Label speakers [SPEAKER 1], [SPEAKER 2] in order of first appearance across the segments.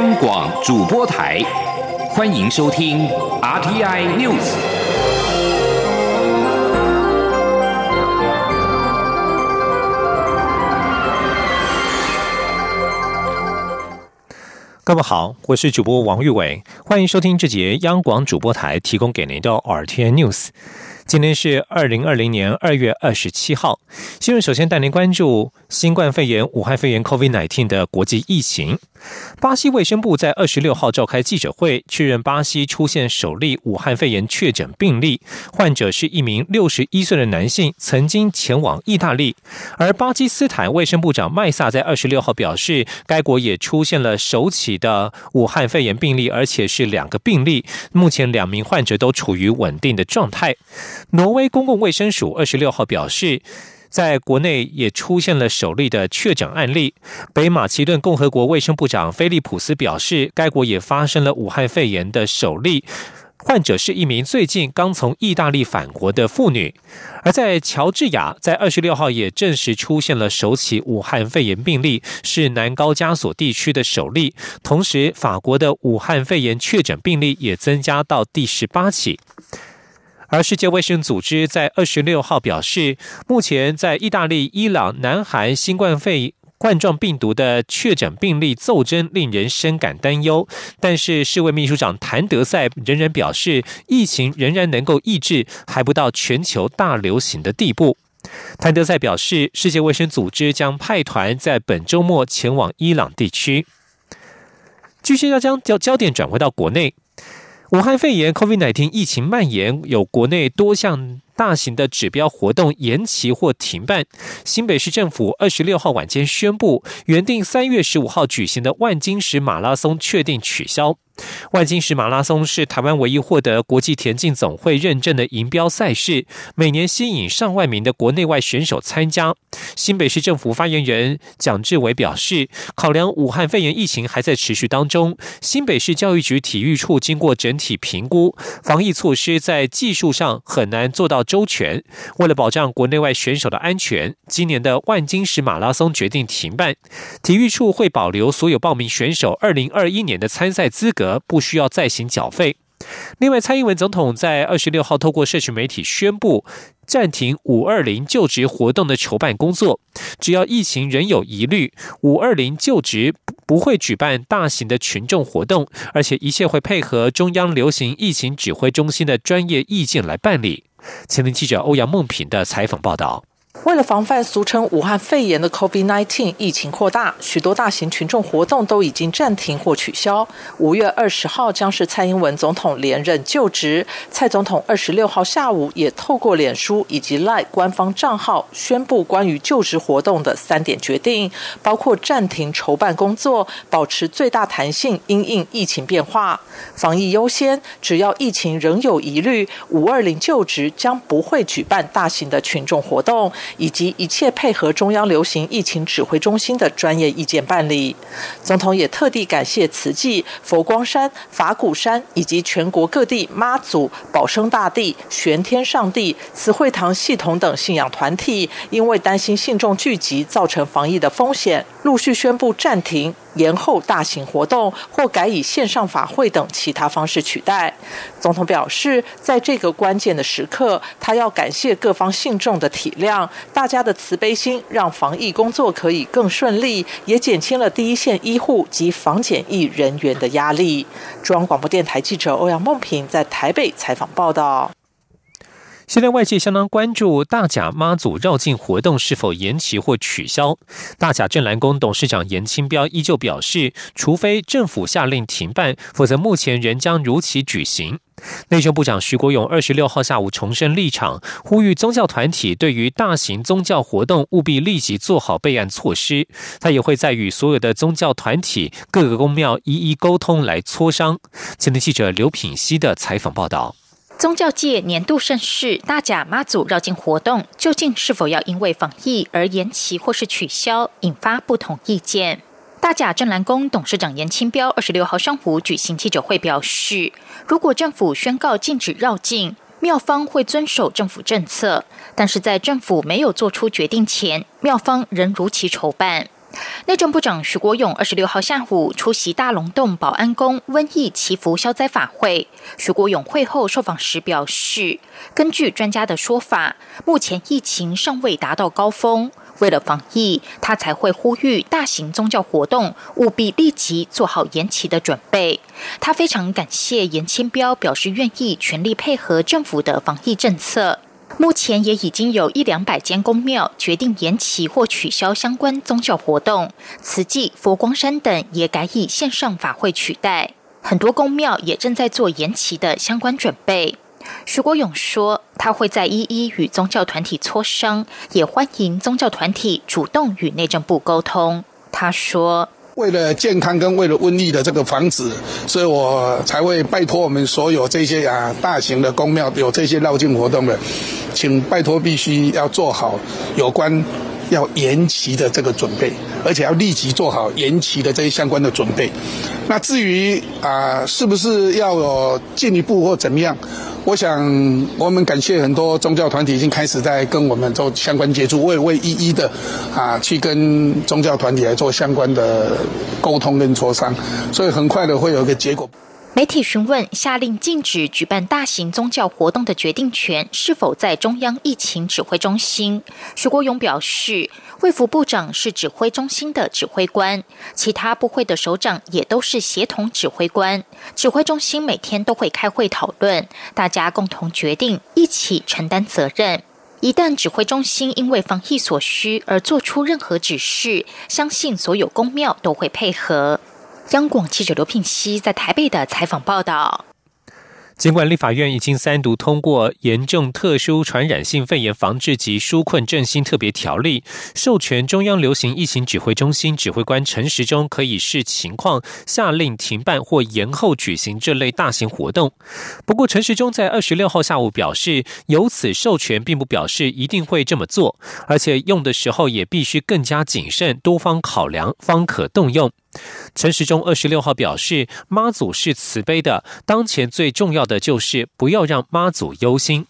[SPEAKER 1] 央广主播台，欢迎收听 RTI News。
[SPEAKER 2] 各位好，我是主播王玉伟，欢迎收听这节央广主播台提供给您的 RTI News。今天是二零二零年二月二十七号。新闻首先带您关注新冠肺炎、武汉肺炎 （COVID-19） 的国际疫情。巴西卫生部在二十六号召开记者会，确认巴西出现首例武汉肺炎确诊病例，患者是一名六十一岁的男性，曾经前往意大利。而巴基斯坦卫生部长麦萨在二十六号表示，该国也出现了首起的武汉肺炎病例，而且是两个病例，目前两名患者都处于稳定的状态。挪威公共卫生署二十六号表示，在国内也出现了首例的确诊案例。北马其顿共和国卫生部长菲利普斯表示，该国也发生了武汉肺炎的首例，患者是一名最近刚从意大利返国的妇女。而在乔治亚，在二十六号也证实出现了首起武汉肺炎病例，是南高加索地区的首例。同时，法国的武汉肺炎确诊病例也增加到第十八起。而世界卫生组织在二十六号表示，目前在意大利、伊朗、南韩新冠肺冠状病毒的确诊病例骤增，令人深感担忧。但是，世卫秘书长谭德赛仍然表示，疫情仍然能够抑制，还不到全球大流行的地步。谭德赛表示，世界卫生组织将派团在本周末前往伊朗地区。继续要将焦焦点转回到国内。武汉肺炎 （COVID-19） 疫情蔓延，有国内多项大型的指标活动延期或停办。新北市政府二十六号晚间宣布，原定三月十五号举行的万金石马拉松确定取消。万金石马拉松是台湾唯一获得国际田径总会认证的银标赛事，每年吸引上万名的国内外选手参加。新北市政府发言人蒋志伟表示，考量武汉肺炎疫情还在持续当中，新北市教育局体育处经过整体评估，防疫措施在技术上很难做到周全。为了保障国内外选手的安全，今年的万金石马拉松决定停办。体育处会保留所有报名选手二零二一年的参赛资格。不需要再行缴费。另外，蔡英文总统在二十六号透过社群媒体宣布暂停五二零就职活动的筹办工作，只要疫情仍有疑虑，五二零就职不会举办大型的群众活动，而且一切会配合中央流行疫情指挥中心的专业意见来办理。前天记者欧阳梦平的采访报道。
[SPEAKER 3] 为了防范俗称武汉肺炎的 COVID-19 疫情扩大，许多大型群众活动都已经暂停或取消。五月二十号将是蔡英文总统连任就职，蔡总统二十六号下午也透过脸书以及 LINE 官方账号宣布关于就职活动的三点决定，包括暂停筹办工作，保持最大弹性，因应疫情变化，防疫优先，只要疫情仍有疑虑，五二零就职将不会举办大型的群众活动。以及一切配合中央流行疫情指挥中心的专业意见办理。总统也特地感谢慈济、佛光山、法鼓山以及全国各地妈祖、保生大帝、玄天上帝、慈惠堂系统等信仰团体，因为担心信众聚集造成防疫的风险，陆续宣布暂停。延后大型活动或改以线上法会等其他方式取代。总统表示，在这个关键的时刻，他要感谢各方信众的体谅，大家的慈悲心让防疫工作可以更顺利，也减轻了第一线医护及防检疫人员的压力。中央广播电台记者欧阳梦平在台北采访报道。
[SPEAKER 2] 现在外界相当关注大甲妈祖绕境活动是否延期或取消。大甲镇澜宫董事长严清标依旧表示，除非政府下令停办，否则目前仍将如期举行。内政部长徐国勇二十六号下午重申立场，呼吁宗教团体对于大型宗教活动务必立即做好备案措施。他也会再与所有的宗教团体、各个宫庙一一沟通来磋商。前天记者刘品熙的采访报道。
[SPEAKER 4] 宗教界年度盛事大甲妈祖绕境活动，究竟是否要因为防疫而延期或是取消，引发不同意见。大甲镇澜宫董事长严清标二十六号上午举行记者会表示，如果政府宣告禁止绕境，庙方会遵守政府政策，但是在政府没有做出决定前，庙方仍如期筹办。内政部长徐国勇二十六号下午出席大龙洞保安宫瘟疫祈福消灾法会。徐国勇会后受访时表示，根据专家的说法，目前疫情尚未达到高峰，为了防疫，他才会呼吁大型宗教活动务必立即做好延期的准备。他非常感谢严清标，表示愿意全力配合政府的防疫政策。目前也已经有一两百间公庙决定延期或取消相关宗教活动，慈济、佛光山等也改以线上法会取代。很多公庙也正在做延期的相关准备。徐国勇说，他会在一一与宗教团体磋商，也欢迎宗教团体主动与内政部沟通。他说。
[SPEAKER 5] 为了健康跟为了瘟疫的这个防止，所以我才会拜托我们所有这些啊大型的公庙有这些绕境活动的，请拜托必须要做好有关要延期的这个准备，而且要立即做好延期的这些相关的准备。那至于啊是不是要有进一步或怎么样？我想，我们感谢很多宗教团体已经开始在跟我们做相关接触，我也会一一的啊去跟宗教团体来做相关的沟通跟磋商，所以很快的会有一个结果。
[SPEAKER 4] 媒体询问下令禁止举办大型宗教活动的决定权是否在中央疫情指挥中心，徐国勇表示，卫福部长是指挥中心的指挥官，其他部会的首长也都是协同指挥官，指挥中心每天都会开会讨论，大家共同决定，一起承担责任。一旦指挥中心因为防疫所需而做出任何指示，相信所有公庙都会配合。央广记者刘聘熙在台北的采访报道。
[SPEAKER 2] 尽管立法院已经三读通过《严重特殊传染性肺炎防治及纾困振兴特别条例》，授权中央流行疫情指挥中心指挥官陈时中可以视情况下令停办或延后举行这类大型活动。不过，陈时中在二十六号下午表示，由此授权并不表示一定会这么做，而且用的时候也必须更加谨慎，多方考量方可动用。陈时中二十六号表示，妈祖是慈悲的，当前最重要的就是不要让妈祖忧心。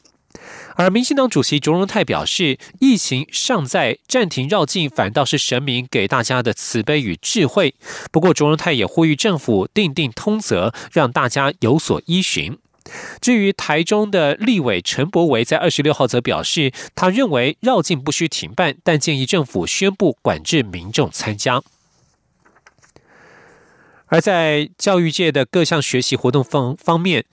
[SPEAKER 2] 而民进党主席卓荣泰表示，疫情尚在，暂停绕境反倒是神明给大家的慈悲与智慧。不过，卓荣泰也呼吁政府定定通则，让大家有所依循。至于台中的立委陈柏维在二十六号则表示，他认为绕境不需停办，但建议政府宣布管制民众参加。而在教育界的各项学习活动方方面，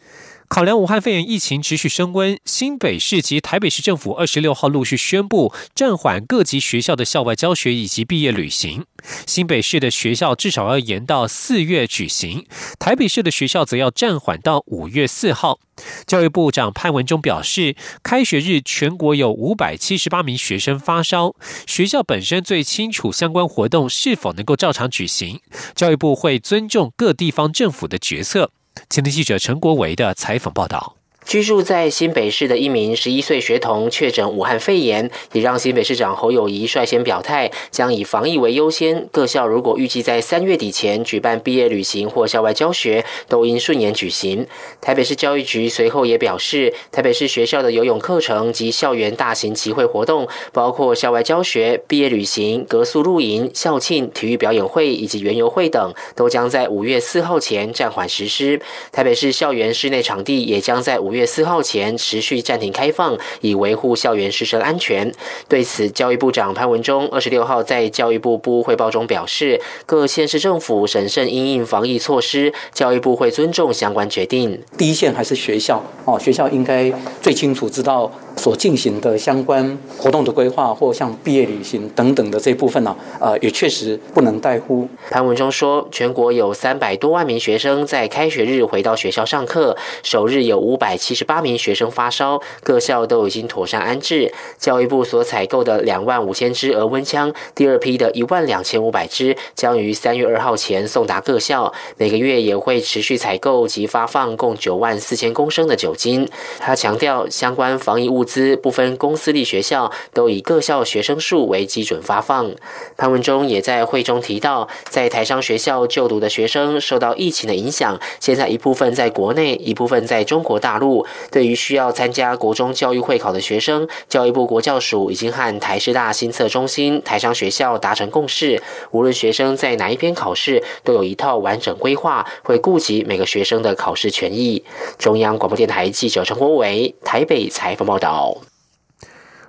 [SPEAKER 2] 考量武汉肺炎疫情持续升温，新北市及台北市政府二十六号陆续宣布暂缓各级学校的校外教学以及毕业旅行。新北市的学校至少要延到四月举行，台北市的学校则要暂缓到五月四号。教育部长潘文忠表示，开学日全国有五百七十八名学生发烧，学校本身最清楚相关活动是否能够照常举行。教育部会尊重各地方政府的决策。前天记者陈国维的采访报道。
[SPEAKER 6] 居住在新北市的一名十一岁学童确诊武汉肺炎，也让新北市长侯友谊率先表态，将以防疫为优先。各校如果预计在三月底前举办毕业旅行或校外教学，都应顺延举行。台北市教育局随后也表示，台北市学校的游泳课程及校园大型集会活动，包括校外教学、毕业旅行、格宿露营、校庆、体育表演会以及园游会等，都将在五月四号前暂缓实施。台北市校园室内场地也将在五月。月四号前持续暂停开放，以维护校园师生安全。对此，教育部长潘文忠二十六号在教育部部汇报中表示，各县市政府审慎应应防疫措施，教育部会尊重相关决定。
[SPEAKER 7] 第一线还是学校哦，学校应该最清楚知道。所进行的相关活动的规划，或像毕业旅行等等的这部分呢，呃，也确实不能怠忽。
[SPEAKER 6] 潘文中说，全国有三百多万名学生在开学日回到学校上课，首日有五百七十八名学生发烧，各校都已经妥善安置。教育部所采购的两万五千支额温枪，第二批的一万两千五百支将于三月二号前送达各校，每个月也会持续采购及发放共九万四千公升的酒精。他强调，相关防疫物。资不分公私立学校，都以各校学生数为基准发放。潘文忠也在会中提到，在台商学校就读的学生受到疫情的影响，现在一部分在国内，一部分在中国大陆。对于需要参加国中教育会考的学生，教育部国教署已经和台师大新测中心、台商学校达成共识，无论学生在哪一边考试，都有一套完整规划，会顾及每个学生的考试权益。中央广播电台记者陈国伟台北采访报道。wow.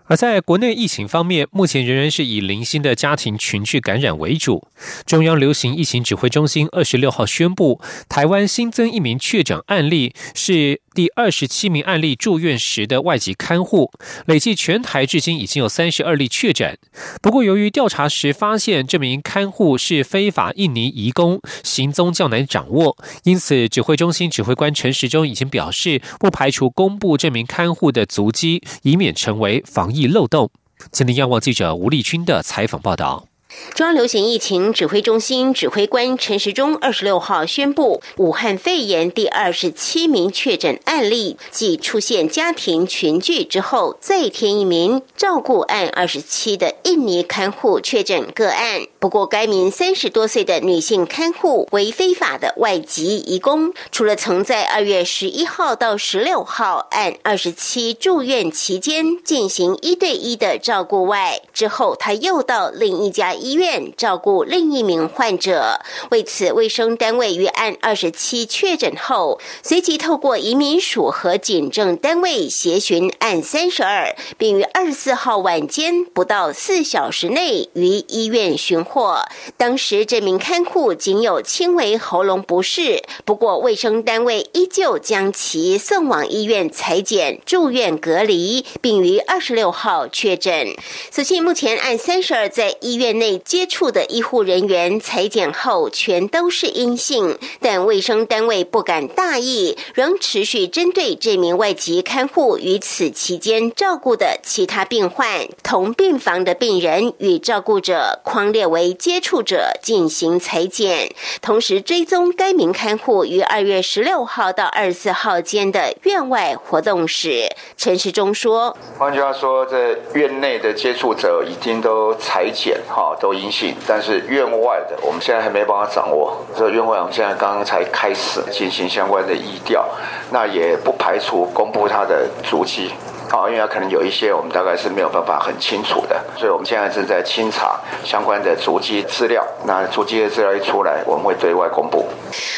[SPEAKER 2] 而在国内疫情方面，目前仍然是以零星的家庭群聚感染为主。中央流行疫情指挥中心二十六号宣布，台湾新增一名确诊案例是。第二十七名案例住院时的外籍看护，累计全台至今已经有三十二例确诊。不过，由于调查时发现这名看护是非法印尼移工，行踪较难掌握，因此指挥中心指挥官陈时中已经表示，不排除公布这名看护的足迹，以免成为防疫漏洞。今天央广记者吴立军的采访报道。
[SPEAKER 8] 中央流行疫情指挥中心指挥官陈时中二十六号宣布，武汉肺炎第二十七名确诊案例，即出现家庭群聚之后，再添一名照顾案二十七的印尼看护确诊个案。不过，该名三十多岁的女性看护为非法的外籍移工，除了曾在二月十一号到十六号按二十七住院期间进行一对一的照顾外，之后她又到另一家医。院照顾另一名患者，为此，卫生单位于按二十七确诊后，随即透过移民署和警政单位协寻按三十二，并于二十四号晚间不到四小时内于医院寻或。当时这名看护仅有轻微喉咙不适，不过卫生单位依旧将其送往医院裁剪、住院隔离，并于二十六号确诊。所幸目前按三十二在医院内。接触的医护人员裁剪后全都是阴性，但卫生单位不敢大意，仍持续针对这名外籍看护与此期间照顾的其他病患、同病房的病人与照顾者框列为为接触者进行裁剪，同时追踪该名看护于二月十六号到二十四号间的院外活动史。陈时中说：“
[SPEAKER 9] 换句话说，在院内的接触者已经都裁剪，哈都。”阴性，但是院外的我们现在还没办法掌握。所以院外我们现在刚刚才开始进行相关的疫调，那也不排除公布他的足迹。好，因为可能有一些我们大概是没有办法很清楚的，所以我们现在正在清查相关的足迹资料。那足迹的资料一出来，我们会对外公布。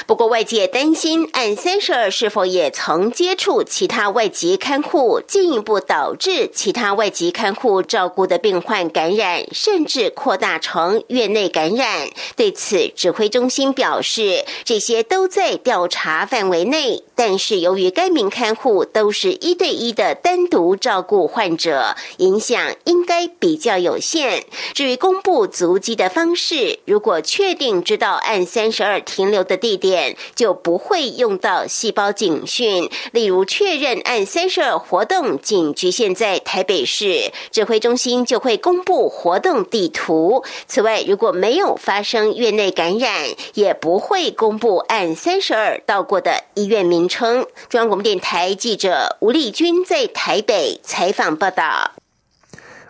[SPEAKER 8] 不过外界担心，按三十二是否也曾接触其他外籍看护，进一步导致其他外籍看护照顾的病患感染，甚至扩大成院内感染。对此，指挥中心表示，这些都在调查范围内，但是由于该名看护都是一对一的单独。不照顾患者，影响应该比较有限。至于公布足迹的方式，如果确定知道按三十二停留的地点，就不会用到细胞警讯。例如，确认按三十二活动仅局限在台北市，指挥中心就会公布活动地图。此外，如果没有发生院内感染，也不会公布按三十二到过的医院名称。中央广播电台记者吴丽君在台。北采访报道。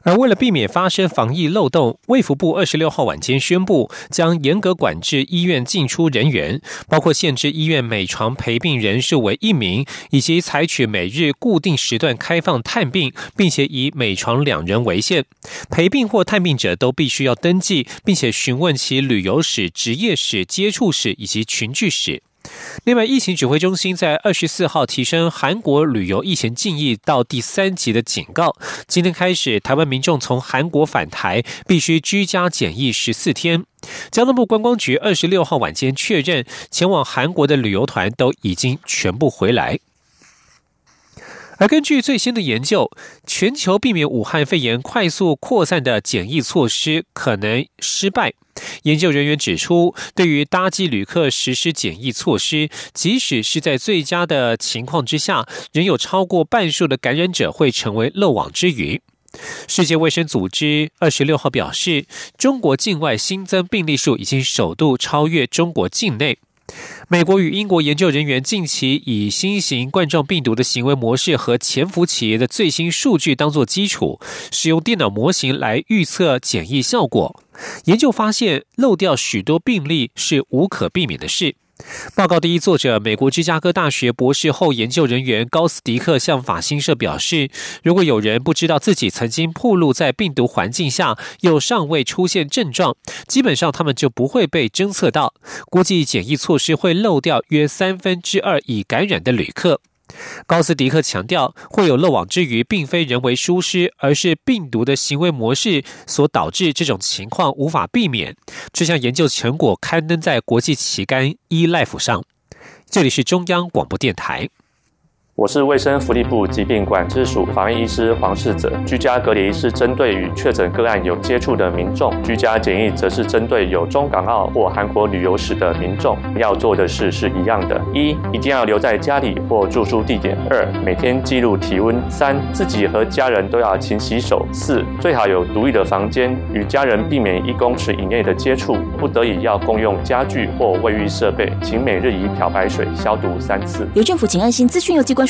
[SPEAKER 2] 而为了避免发生防疫漏洞，卫福部二十六号晚间宣布，将严格管制医院进出人员，包括限制医院每床陪病人数为一名，以及采取每日固定时段开放探病，并且以每床两人为限。陪病或探病者都必须要登记，并且询问其旅游史、职业史、接触史以及群聚史。另外，疫情指挥中心在二十四号提升韩国旅游疫情禁疫到第三级的警告。今天开始，台湾民众从韩国返台必须居家检疫十四天。交通部观光局二十六号晚间确认，前往韩国的旅游团都已经全部回来。而根据最新的研究，全球避免武汉肺炎快速扩散的检疫措施可能失败。研究人员指出，对于搭机旅客实施检疫措施，即使是在最佳的情况之下，仍有超过半数的感染者会成为漏网之鱼。世界卫生组织二十六号表示，中国境外新增病例数已经首度超越中国境内。美国与英国研究人员近期以新型冠状病毒的行为模式和潜伏企业的最新数据当做基础，使用电脑模型来预测检疫效果。研究发现，漏掉许多病例是无可避免的事。报告第一作者、美国芝加哥大学博士后研究人员高斯迪克向法新社表示：“如果有人不知道自己曾经暴露在病毒环境下，又尚未出现症状，基本上他们就不会被侦测到。估计检疫措施会漏掉约三分之二已感染的旅客。”高斯迪克强调，会有漏网之鱼，并非人为疏失，而是病毒的行为模式所导致这种情况无法避免。这项研究成果刊登在国际期刊《eLife》上。这里是中央广播电台。
[SPEAKER 10] 我是卫生福利部疾病管制署防疫医师黄世泽。居家隔离是针对与确诊个案有接触的民众，居家检疫则是针对有中港澳或韩国旅游史的民众。要做的事是一样的：一、一定要留在家里或住宿地点；二、每天记录体温；三、自己和家人都要勤洗手；四、最好有独立的房间，与家人避免一公尺以内的接触，不得已要共用家具或卫浴设备，请每日以漂白水消毒三次。
[SPEAKER 11] 由政府请安心资讯由机关。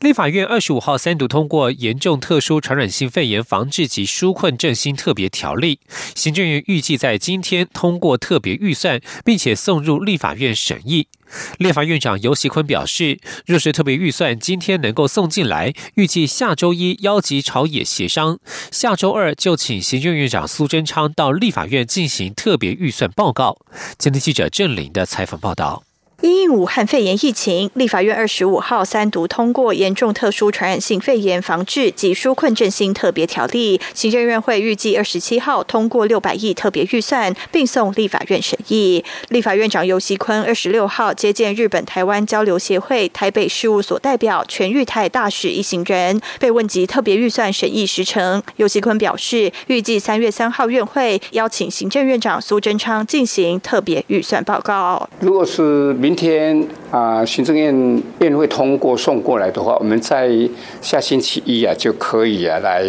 [SPEAKER 2] 立法院二十五号三读通过《严重特殊传染性肺炎防治及纾困振兴特别条例》，行政院预计在今天通过特别预算，并且送入立法院审议。立法院长游锡坤表示，若是特别预算今天能够送进来，预计下周一邀集朝野协商，下周二就请行政院长苏贞昌到立法院进行特别预算报告。今天记者郑玲的采访报道。
[SPEAKER 12] 因应武汉肺炎疫情，立法院二十五号三读通过《严重特殊传染性肺炎防治及纾困振兴特别条例》，行政院会预计二十七号通过六百亿特别预算，并送立法院审议。立法院长游锡坤二十六号接见日本台湾交流协会台北事务所代表全玉泰大使一行人，被问及特别预算审议时程，游锡坤表示，预计三月三号院会邀请行政院长苏贞昌进行特别预算报告。
[SPEAKER 13] 如果是明天啊，行政院院会通过送过来的话，我们在下星期一啊就可以啊来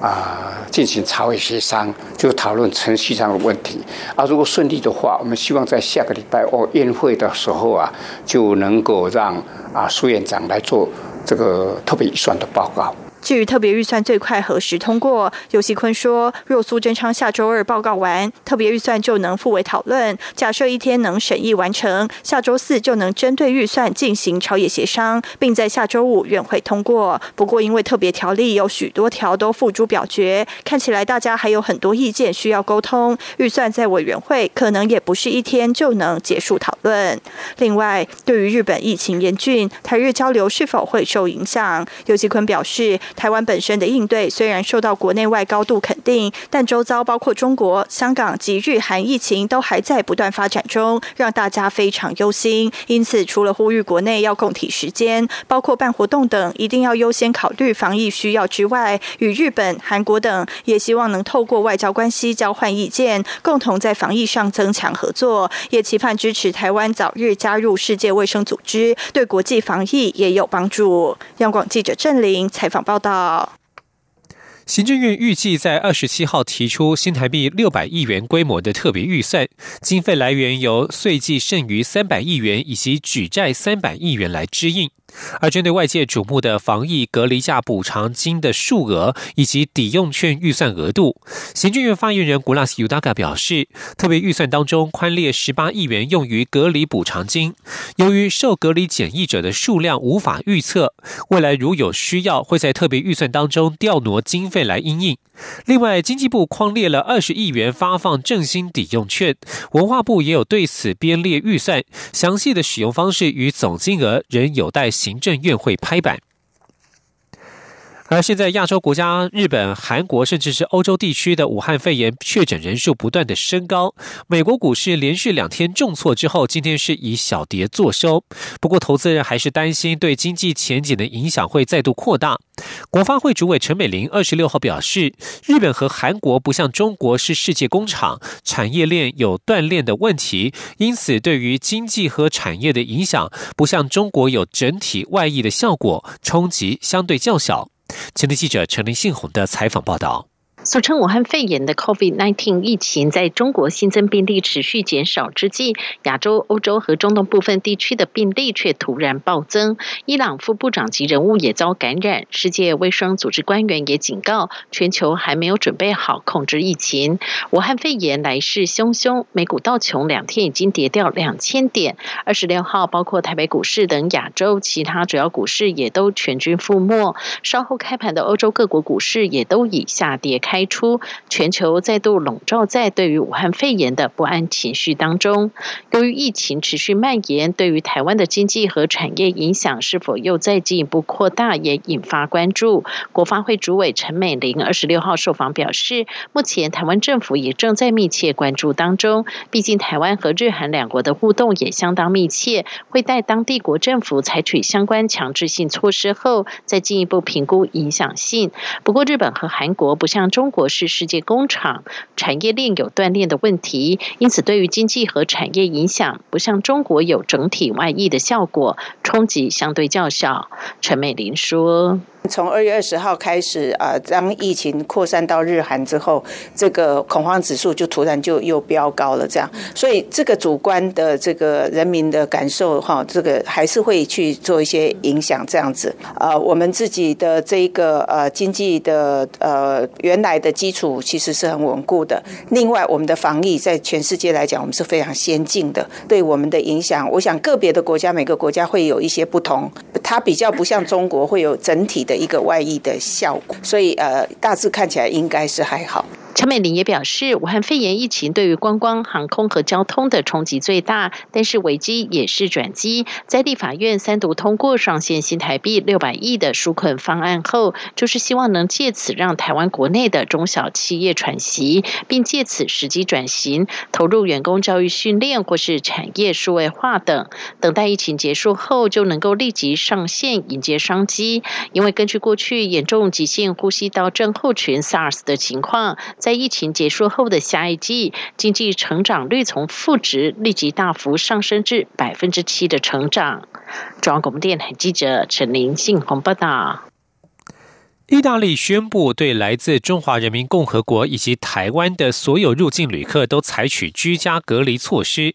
[SPEAKER 13] 啊进行朝会协商，就讨论程序上的问题。啊，如果顺利的话，我们希望在下个礼拜哦院会的时候啊，就能够让啊苏院长来做这个特别预算的报告。
[SPEAKER 12] 至于特别预算最快何时通过，尤锡坤说，若苏贞昌下周二报告完，特别预算就能复为讨论。假设一天能审议完成，下周四就能针对预算进行朝野协商，并在下周五院会通过。不过，因为特别条例有许多条都付诸表决，看起来大家还有很多意见需要沟通。预算在委员会可能也不是一天就能结束讨论。另外，对于日本疫情严峻，台日交流是否会受影响？尤锡坤表示。台湾本身的应对虽然受到国内外高度肯定，但周遭包括中国、香港及日韩疫情都还在不断发展中，让大家非常忧心。因此，除了呼吁国内要共体时间，包括办活动等，一定要优先考虑防疫需要之外，与日本、韩国等也希望能透过外交关系交换意见，共同在防疫上增强合作。也期盼支持台湾早日加入世界卫生组织，对国际防疫也有帮助。央广记者郑玲采访报道。到，
[SPEAKER 2] 行政院预计在二十七号提出新台币六百亿元规模的特别预算，经费来源由税计剩余三百亿元以及举债三百亿元来支应。而针对外界瞩目的防疫隔离假补偿金的数额以及抵用券预算额度，行政院发言人古拉斯尤达卡表示，特别预算当中宽列十八亿元用于隔离补偿金。由于受隔离检疫者的数量无法预测，未来如有需要，会在特别预算当中调挪经费来应应。另外，经济部框列了二十亿元发放振兴抵用券，文化部也有对此编列预算，详细的使用方式与总金额仍有待。行政院会拍板。而现在，亚洲国家日本、韩国，甚至是欧洲地区的武汉肺炎确诊人数不断的升高。美国股市连续两天重挫之后，今天是以小跌作收。不过，投资人还是担心对经济前景的影响会再度扩大。国发会主委陈美玲二十六号表示，日本和韩国不像中国是世界工厂，产业链有断裂的问题，因此对于经济和产业的影响，不像中国有整体外溢的效果，冲击相对较小。前天记者陈林信宏的采访报道。
[SPEAKER 14] 俗称武汉肺炎的 COVID-19 疫情，在中国新增病例持续减少之际，亚洲、欧洲和中东部分地区的病例却突然暴增。伊朗副部长级人物也遭感染，世界卫生组织官员也警告，全球还没有准备好控制疫情。武汉肺炎来势汹汹，美股道琼两天已经跌掉两千点。二十六号，包括台北股市等亚洲其他主要股市也都全军覆没。稍后开盘的欧洲各国股市也都以下跌开。开出，全球再度笼罩在对于武汉肺炎的不安情绪当中。由于疫情持续蔓延，对于台湾的经济和产业影响是否又再进一步扩大，也引发关注。国发会主委陈美玲二十六号受访表示，目前台湾政府也正在密切关注当中。毕竟台湾和日韩两国的互动也相当密切，会待当地国政府采取相关强制性措施后，再进一步评估影响性。不过，日本和韩国不像中。中国是世界工厂，产业链有断裂的问题，因此对于经济和产业影响，不像中国有整体外溢的效果，冲击相对较小。陈美玲说。
[SPEAKER 15] 从二月二十号开始，啊，当疫情扩散到日韩之后，这个恐慌指数就突然就又飙高了。这样，所以这个主观的这个人民的感受，哈，这个还是会去做一些影响。这样子，啊，我们自己的这一个呃经济的呃原来的基础其实是很稳固的。另外，我们的防疫在全世界来讲，我们是非常先进的。对我们的影响，我想个别的国家每个国家会有一些不同，它比较不像中国会有整体的。一个外溢的效果，所以呃，大致看起来应该是还好。
[SPEAKER 14] 陈美玲也表示，武汉肺炎疫情对于观光、航空和交通的冲击最大，但是危机也是转机。在立法院三读通过上线新台币六百亿的纾困方案后，就是希望能借此让台湾国内的中小企业喘息，并借此时机转型，投入员工教育训练或是产业数位化等，等待疫情结束后就能够立即上线迎接商机。因为根据过去严重急性呼吸道症候群 SARS 的情况。在疫情结束后的下一季，经济成长率从负值立即大幅上升至百分之七的成长。中央广播电台记者陈林信宏报道。
[SPEAKER 2] 意大利宣布对来自中华人民共和国以及台湾的所有入境旅客都采取居家隔离措施。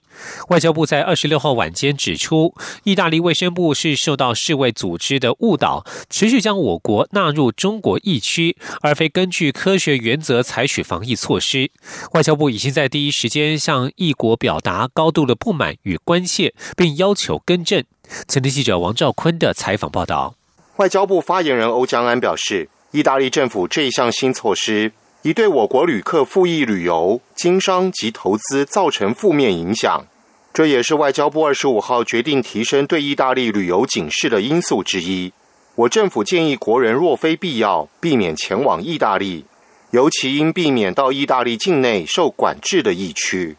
[SPEAKER 2] 外交部在二十六号晚间指出，意大利卫生部是受到世卫组织的误导，持续将我国纳入中国疫区，而非根据科学原则采取防疫措施。外交部已经在第一时间向异国表达高度的不满与关切，并要求更正。前天记者王兆坤的采访报道。
[SPEAKER 16] 外交部发言人欧江安表示，意大利政府这一项新措施已对我国旅客赴意旅游、经商及投资造成负面影响，这也是外交部二十五号决定提升对意大利旅游警示的因素之一。我政府建议国人若非必要，避免前往意大利，尤其应避免到意大利境内受管制的疫区。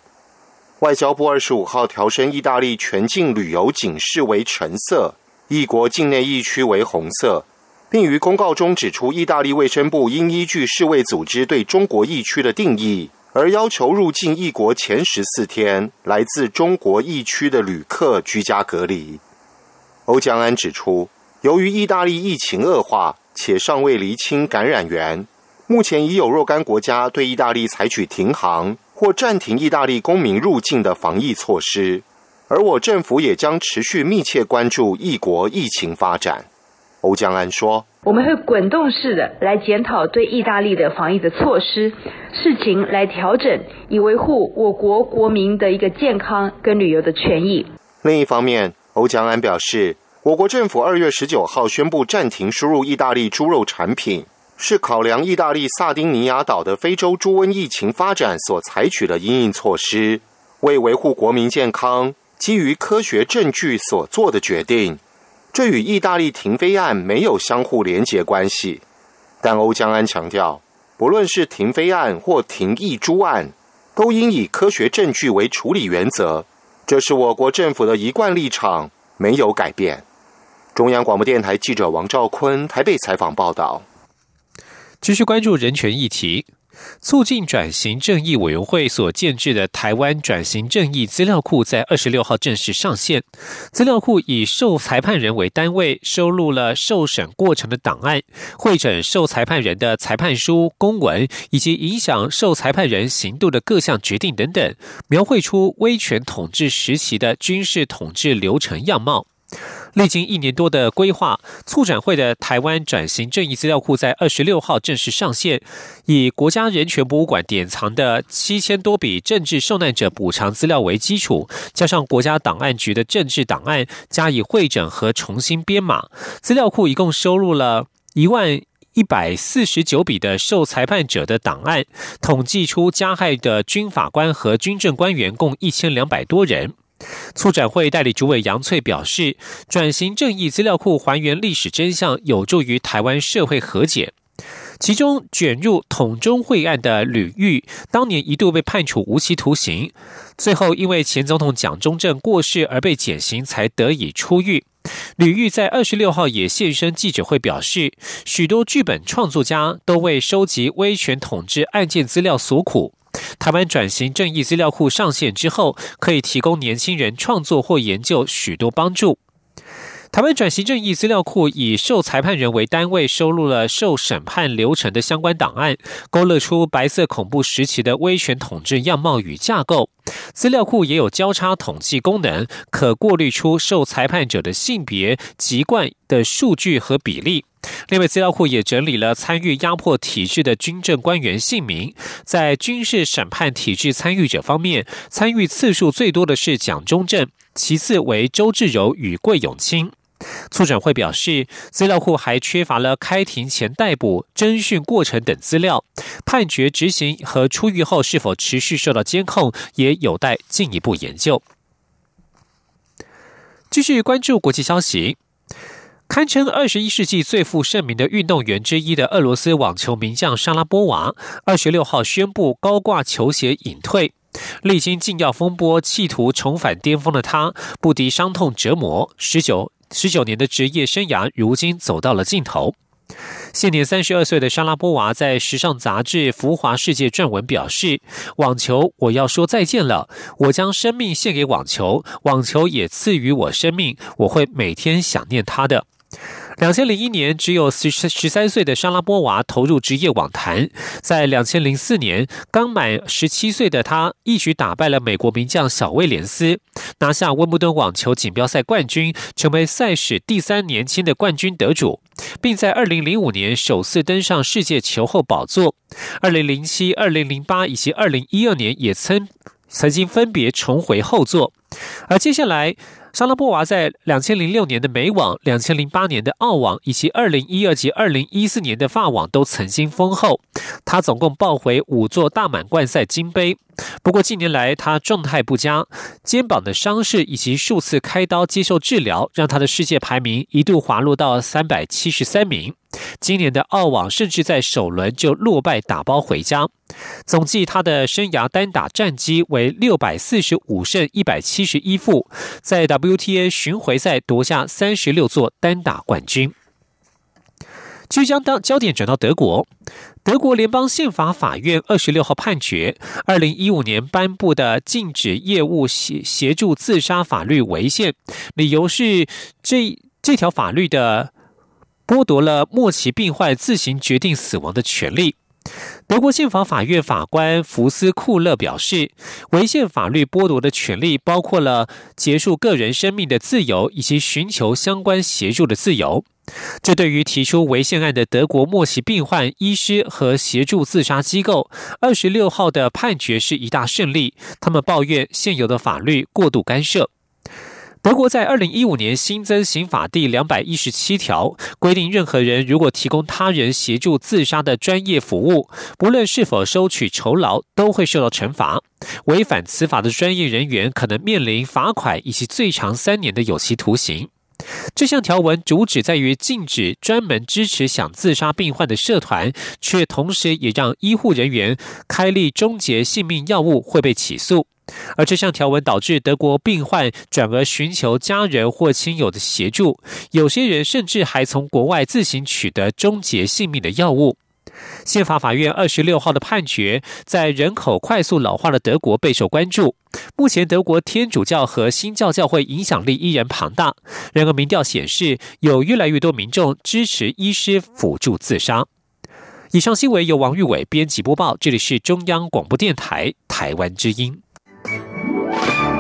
[SPEAKER 16] 外交部二十五号调升意大利全境旅游警示为橙色。异国境内疫区为红色，并于公告中指出，意大利卫生部应依据世卫组织对中国疫区的定义，而要求入境异国前十四天，来自中国疫区的旅客居家隔离。欧江安指出，由于意大利疫情恶化，且尚未厘清感染源，目前已有若干国家对意大利采取停航或暂停意大利公民入境的防疫措施。而我政府也将持续密切关注异国疫情发展。欧江安说：“
[SPEAKER 17] 我们会滚动式的来检讨对意大利的防疫的措施，事情来调整，以维护我国国民的一个健康跟旅游的权益。”
[SPEAKER 16] 另一方面，欧江安表示，我国政府二月十九号宣布暂停输入意大利猪肉产品，是考量意大利萨丁尼亚岛的非洲猪瘟疫情发展所采取的因应措施，为维护国民健康。基于科学证据所做的决定，这与意大利停飞案没有相互连结关系。但欧江安强调，不论是停飞案或停役诸案，都应以科学证据为处理原则，这是我国政府的一贯立场，没有改变。中央广播电台记者王兆坤台北采访报道。
[SPEAKER 2] 继续关注人权议题。促进转型正义委员会所建制的台湾转型正义资料库在二十六号正式上线。资料库以受裁判人为单位，收录了受审过程的档案，会诊受裁判人的裁判书、公文，以及影响受裁判人行动的各项决定等等，描绘出威权统治时期的军事统治流程样貌。历经一年多的规划，促展会的台湾转型正义资料库在二十六号正式上线，以国家人权博物馆典藏的七千多笔政治受难者补偿资料为基础，加上国家档案局的政治档案加以会诊和重新编码，资料库一共收录了一万一百四十九笔的受裁判者的档案，统计出加害的军法官和军政官员共一千两百多人。促展会代理主委杨翠表示，转型正义资料库还原历史真相，有助于台湾社会和解。其中卷入统中会案的吕玉，当年一度被判处无期徒刑，最后因为前总统蒋中正过世而被减刑，才得以出狱。吕玉在二十六号也现身记者会，表示许多剧本创作家都为收集威权统治案件资料所苦。台湾转型正义资料库上线之后，可以提供年轻人创作或研究许多帮助。台湾转型正义资料库以受裁判人为单位，收录了受审判流程的相关档案，勾勒出白色恐怖时期的威权统治样貌与架构。资料库也有交叉统计功能，可过滤出受裁判者的性别、籍贯的数据和比例。另外，资料库也整理了参与压迫体制的军政官员姓名。在军事审判体制参与者方面，参与次数最多的是蒋中正，其次为周志柔与桂永清。促展会表示，资料库还缺乏了开庭前逮捕、侦讯过程等资料，判决执行和出狱后是否持续受到监控，也有待进一步研究。继续关注国际消息，堪称二十一世纪最负盛名的运动员之一的俄罗斯网球名将莎拉波娃，二十六号宣布高挂球鞋隐退。历经禁药风波，企图重返巅峰的他，不敌伤痛折磨，十九。十九年的职业生涯，如今走到了尽头。现年三十二岁的莎拉波娃在时尚杂志《浮华世界》撰文表示：“网球，我要说再见了。我将生命献给网球，网球也赐予我生命。我会每天想念它的。”两千零一年，只有十十三岁的莎拉波娃投入职业网坛。在两千零四年，刚满十七岁的她一举打败了美国名将小威廉斯，拿下温布顿网球锦标赛冠军，成为赛事第三年轻的冠军得主，并在二零零五年首次登上世界球后宝座。二零零七、二零零八以及二零一二年也曾曾经分别重回后座。而接下来。莎拉波娃在两千零六年的美网、两千零八年的澳网以及二零一二及二零一四年的法网都曾经封后。她总共抱回五座大满贯赛金杯。不过近年来她状态不佳，肩膀的伤势以及数次开刀接受治疗，让她的世界排名一度滑落到三百七十三名。今年的澳网甚至在首轮就落败打包回家。总计他的生涯单打战绩为六百四十五胜一百七十一负，在 WTA 巡回赛夺下三十六座单打冠军。即将当焦点转到德国，德国联邦宪法法院二十六号判决，二零一五年颁布的禁止业务协协助自杀法律违宪，理由是这这条法律的。剥夺了末期病患自行决定死亡的权利。德国宪法法院法官福斯库勒表示，违宪法律剥夺的权利包括了结束个人生命的自由以及寻求相关协助的自由。这对于提出违宪案的德国末期病患医师和协助自杀机构，二十六号的判决是一大胜利。他们抱怨现有的法律过度干涉。德国在二零一五年新增刑法第两百一十七条，规定任何人如果提供他人协助自杀的专业服务，不论是否收取酬劳，都会受到惩罚。违反此法的专业人员可能面临罚款以及最长三年的有期徒刑。这项条文主旨在于禁止专门支持想自杀病患的社团，却同时也让医护人员开立终结性命药物会被起诉。而这项条文导致德国病患转而寻求家人或亲友的协助，有些人甚至还从国外自行取得终结性命的药物。宪法法院二十六号的判决，在人口快速老化的德国备受关注。目前，德国天主教和新教教会影响力依然庞大。然而，民调显示，有越来越多民众支持医师辅助自杀。以上新闻由王玉伟编辑播报，这里是中央广播电台台湾之音。